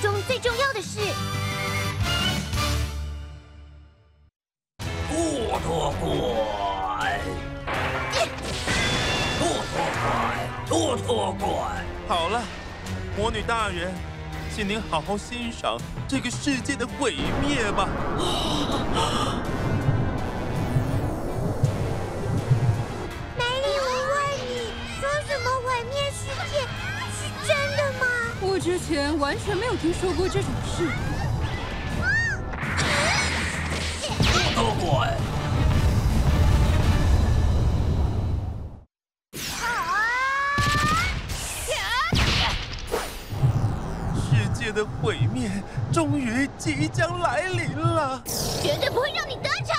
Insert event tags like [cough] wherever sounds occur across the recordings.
中最重要的事。不多管，不多管，不多管。好了，魔女大人，请您好好欣赏这个世界的毁灭吧。[gasps] 之前完全没有听说过这种事。不托管。世界的毁灭终于即将来临了，绝对不会让你得逞！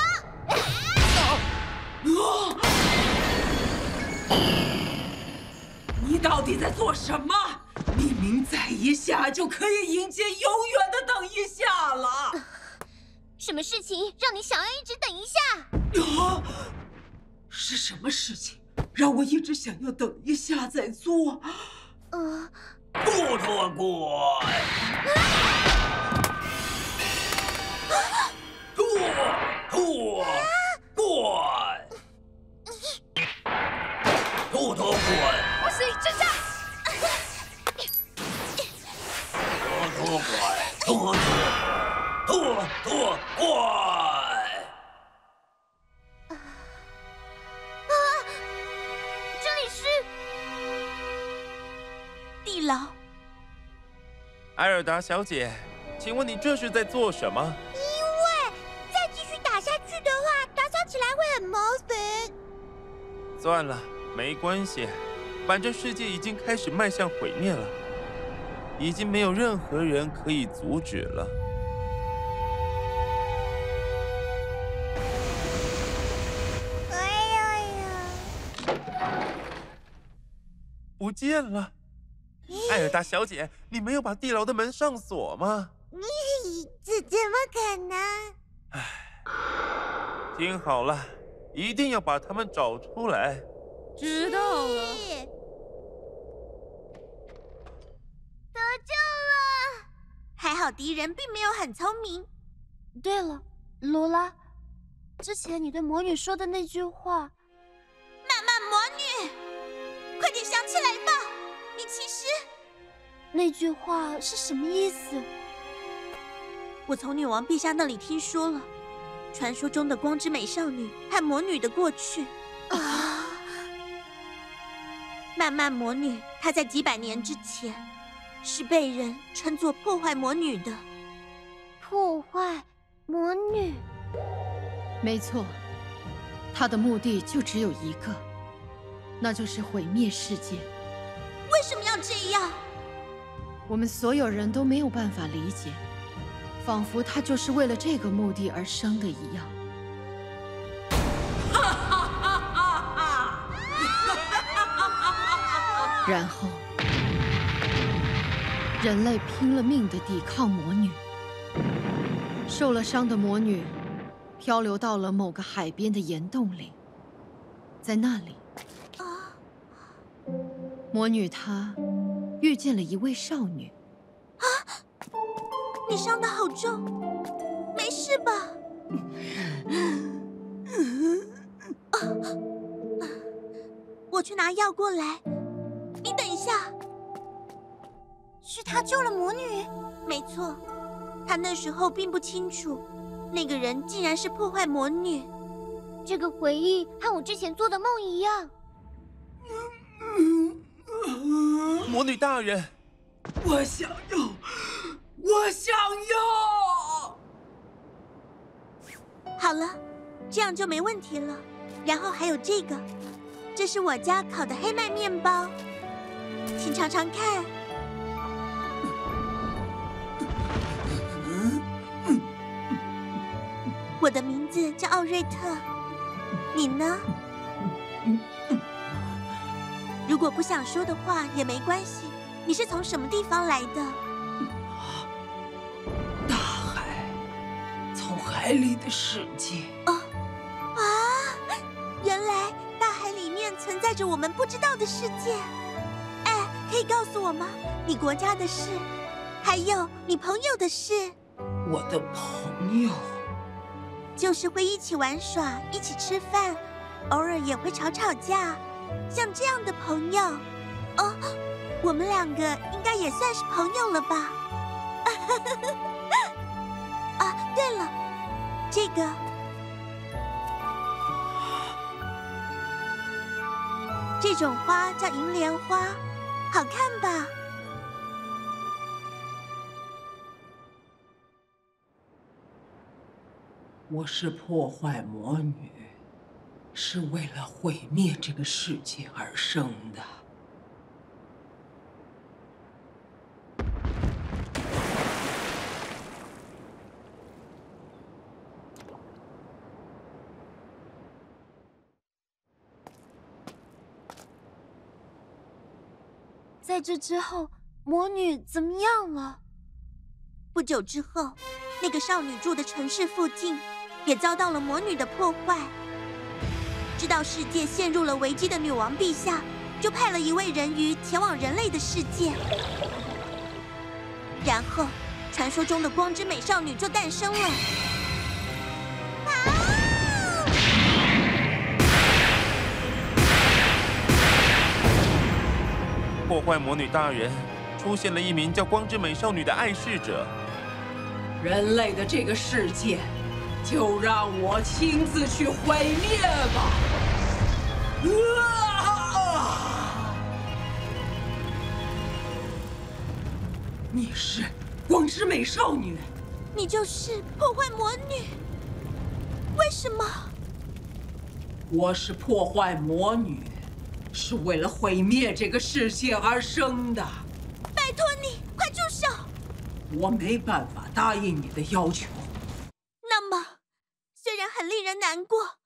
你到底在做什么？明明再一下就可以迎接永远的等一下了。什么事情让你想要一直等一下？啊！是什么事情让我一直想要等一下再做？呃，不托管。管。托托托管。啊！这里是地牢。艾尔达小姐，请问你这是在做什么？因为再继续打下去的话，打扫起来会很麻烦。算了，没关系，反正世界已经开始迈向毁灭了，已经没有任何人可以阻止了。哎呀呀！不见了，艾尔达小姐，你没有把地牢的门上锁吗？你这怎么可能？唉，听好了，一定要把他们找出来。知道了。得救了！敌人并没有很聪明。对了，罗拉，之前你对魔女说的那句话，漫漫魔女，快点想起来吧！你其实……那句话是什么意思？我从女王陛下那里听说了，传说中的光之美少女和魔女的过去。啊！[laughs] 漫漫魔女，她在几百年之前是被人称作破坏魔女的。破坏魔女？没错，她的目的就只有一个，那就是毁灭世界。为什么要这样？我们所有人都没有办法理解，仿佛她就是为了这个目的而生的一样。[laughs] 然后，人类拼了命的抵抗魔女，受了伤的魔女漂流到了某个海边的岩洞里，在那里，啊魔女她遇见了一位少女。啊！你伤的好重，没事吧？啊！我去拿药过来。你等一下，是他救了魔女？没错，他那时候并不清楚，那个人竟然是破坏魔女。这个回忆和我之前做的梦一样。魔女大人，我想要，我想要。好了，这样就没问题了。然后还有这个，这是我家烤的黑麦面包。请尝尝看。我的名字叫奥瑞特，你呢？如果不想说的话也没关系。你是从什么地方来的？大海，从海里的世界。哦，啊！原来大海里面存在着我们不知道的世界。哎可以告诉我吗？你国家的事，还有你朋友的事。我的朋友，就是会一起玩耍，一起吃饭，偶尔也会吵吵架，像这样的朋友。哦，我们两个应该也算是朋友了吧？[laughs] 啊，对了，这个，这种花叫银莲花，好看吧？我是破坏魔女，是为了毁灭这个世界而生的。在这之后，魔女怎么样了？不久之后，那个少女住的城市附近。也遭到了魔女的破坏。知道世界陷入了危机的女王陛下，就派了一位人鱼前往人类的世界。然后，传说中的光之美少女就诞生了。破坏魔女大人，出现了一名叫光之美少女的爱事者。人类的这个世界。就让我亲自去毁灭吧！啊！你是光之美少女，你就是破坏魔女。为什么？我是破坏魔女，是为了毁灭这个世界而生的。拜托你，快住手！我没办法答应你的要求。很令人难过，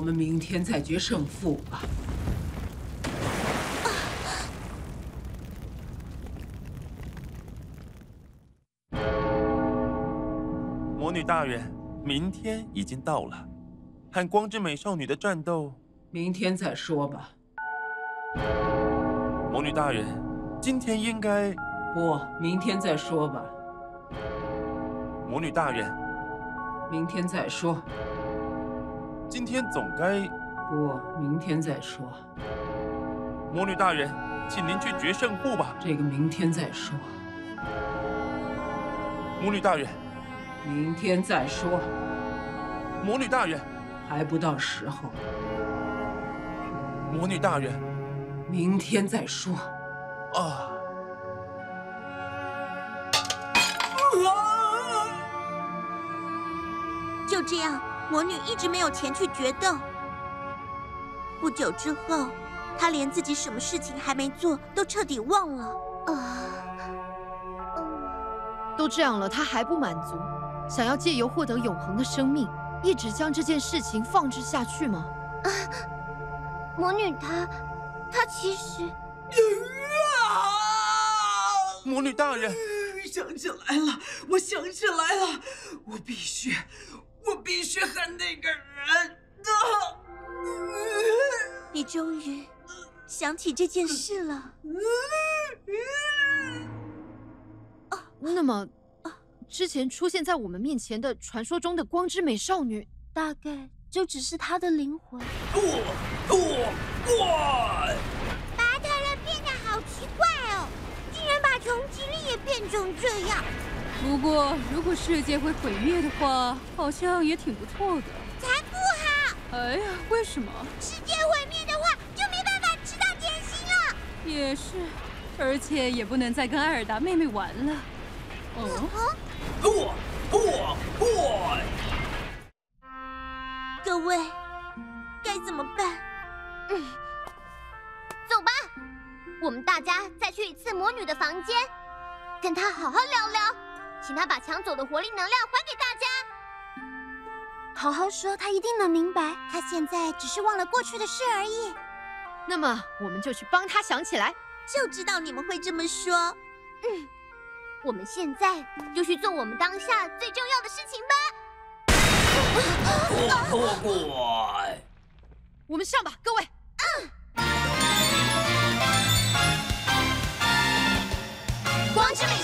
我们明天再决胜负吧。魔女大人，明天已经到了，和光之美少女的战斗，明天再说吧。魔女大人，今天应该……不，明天再说吧。魔女大人，明天再说。今天总该……不，明天再说。魔女大人，请您去决胜负吧。这个明天再说。魔女大人，明天再说。魔女大人，还不到时候。魔女大人，明天再说。啊！就这样。魔女一直没有前去决斗。不久之后，她连自己什么事情还没做都彻底忘了。啊，都这样了，她还不满足，想要借由获得永恒的生命，一直将这件事情放置下去吗？啊，魔女她，她其实……啊！魔女大人，想起来了，我想起来了，我必须。我必须恨那个人。啊你终于想起这件事了。那么，之前出现在我们面前的传说中的光之美少女，大概就只是她的灵魂。拓拓怪！巴特人变得好奇怪哦，竟然把穷吉利也变成这样。不过，如果世界会毁灭的话，好像也挺不错的。才不好！哎呀，为什么？世界毁灭的话，就没办法吃到点心了。也是，而且也不能再跟艾尔达妹妹玩了。哦，拓拓怪！各位，该怎么办？嗯，走吧，我们大家再去一次魔女的房间，跟她好好聊聊，请他把抢走的活力能量还给大家。好好说，他一定能明白。他现在只是忘了过去的事而已。那么，我们就去帮他想起来。就知道你们会这么说。嗯。我们现在就去做我们当下最重要的事情吧。我们上吧，各位。嗯。光之美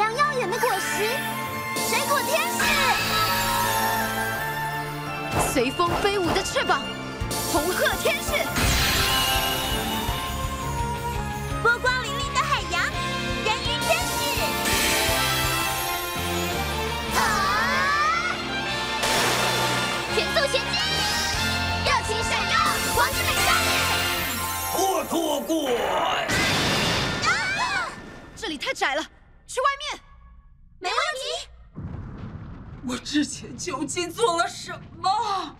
亮耀眼的果实，水果天使，随风飞舞的翅膀，红鹤天使，波光粼粼的海洋，人鱼天使，啊！全速前进，热情闪耀，光之美少女，脱脱过。啊！这里太窄了，去外面。没问题。我之前究竟做了什么？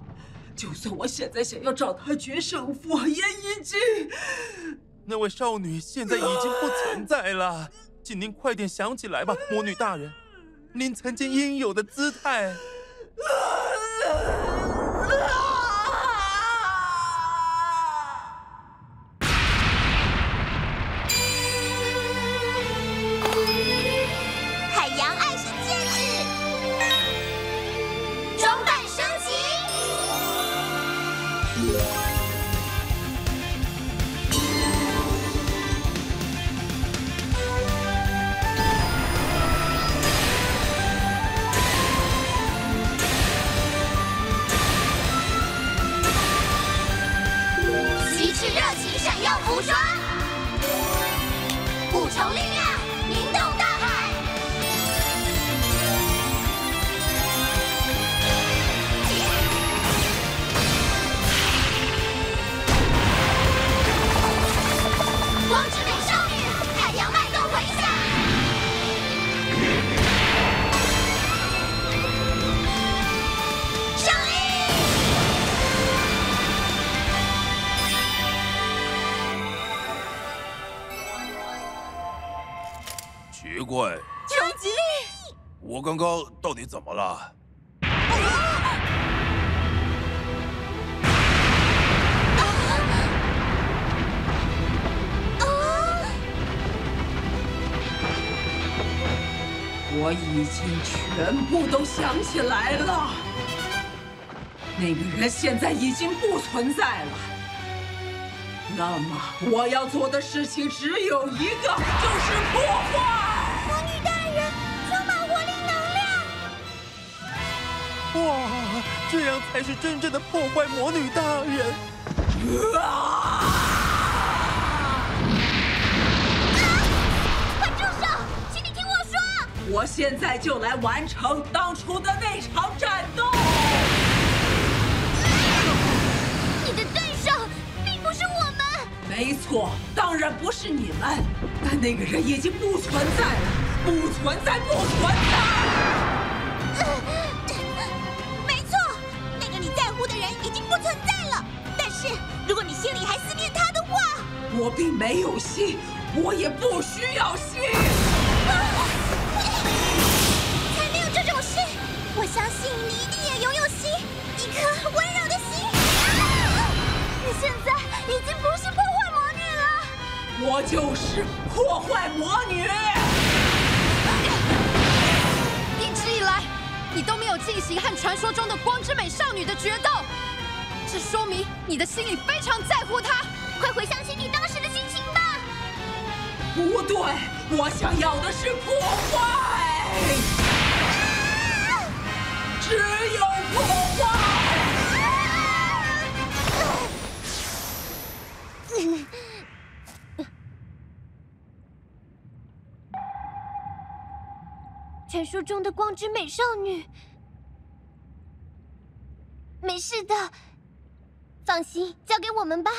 就算我现在想要找他决胜负，也已经……那位少女现在已经不存在了，[laughs] 请您快点想起来吧，魔女大人，您曾经应有的姿态。我 [laughs] [laughs] 刚到底怎么了？我已经全部都想起来了，那个人现在已经不存在了。那么我要做的事情只有一个，就是破坏。哇，这样才是真正的破坏魔女大人！啊！快住手！请你听我说！我现在就来完成当初的那场战斗。你的对手并不是我们。没错，当然不是你们。但那个人已经不存在了，不存在，不存在。没 [laughs] 我并没有心，我也不需要心。才没有这种事！我相信你一定也拥有心，一颗温柔的心。你现在已经不是破坏魔女了，我就是破坏魔女。一直以来，你都没有进行和传说中的光之美少女的决斗，这说明你的心里非常在乎她。快回想起你当时的心情吧。不对，我想要的是破坏，[laughs] 只有破坏。[laughs] 传说中的光之美少女，没事的，放心，交给我们吧。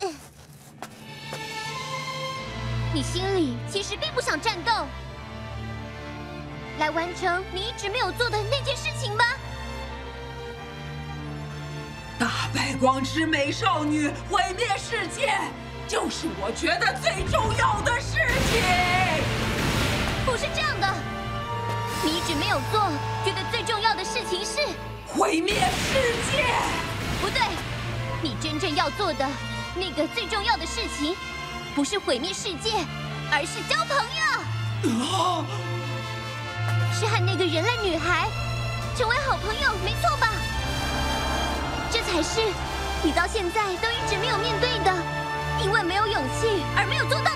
嗯，你心里其实并不想战斗，来完成你一直没有做的那件事情吧。打败光之美少女，毁灭世界，就是我觉得最重要的事情。不是这样的，你一直没有做，觉得最重要的事情是毁灭世界。不对，你真正要做的那个最重要的事情，不是毁灭世界，而是交朋友。是和那个人类女孩成为好朋友，没错吧？这才是你到现在都一直没有面对的，因为没有勇气而没有做到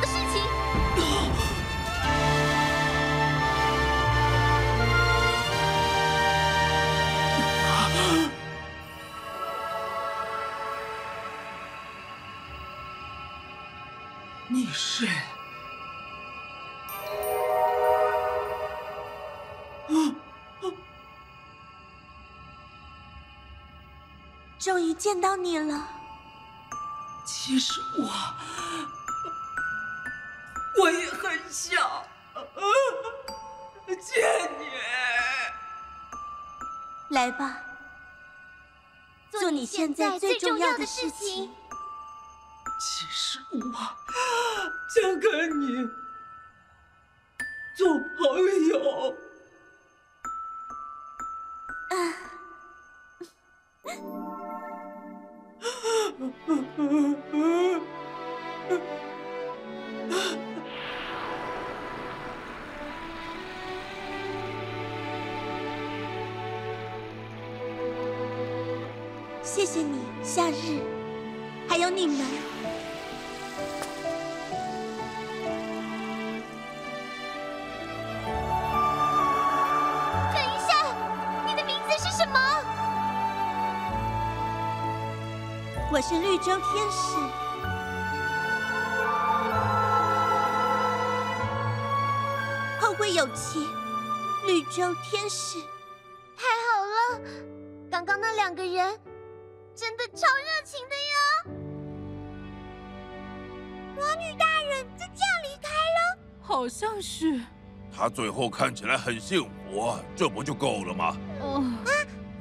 终于见到你了。其实我，我也很想见你。来吧，做你现在最重要的事情。其实我想跟你做朋友。啊。谢谢你，夏日，还有你们。我是绿洲天使。后会有期，绿洲天使。太好了，刚刚那两个人真的超热情的呀！魔女大人就这样离开了？好像是。他最后看起来很幸福，这不就够了吗？哦，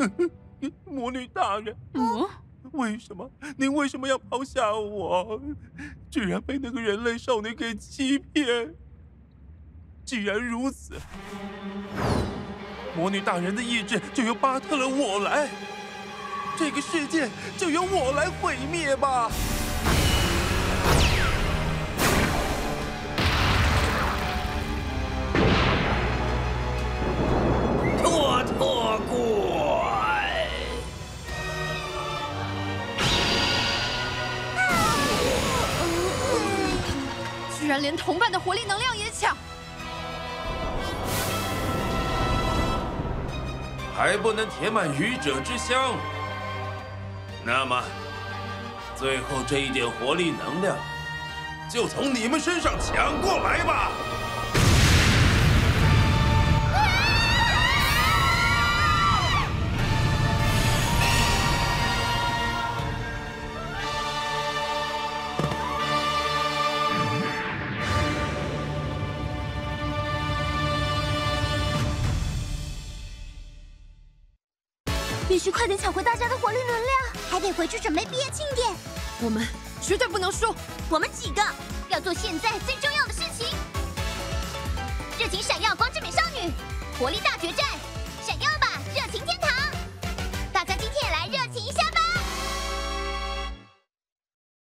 [laughs] 魔女大人，嗯，为什么您为什么要抛下我？居然被那个人类少女给欺骗！既然如此，魔女大人的意志就由巴特勒我来，这个世界就由我来毁灭吧！同伴的活力能量也抢！还不能填满愚者之乡，那么最后这一点活力能量就从你们身上抢过来吧！须快点抢回大家的活力能量，还得回去准备毕业庆典。我们绝对不能输！我们几个要做现在最重要的事情。热情闪耀光之美少女，活力大决战！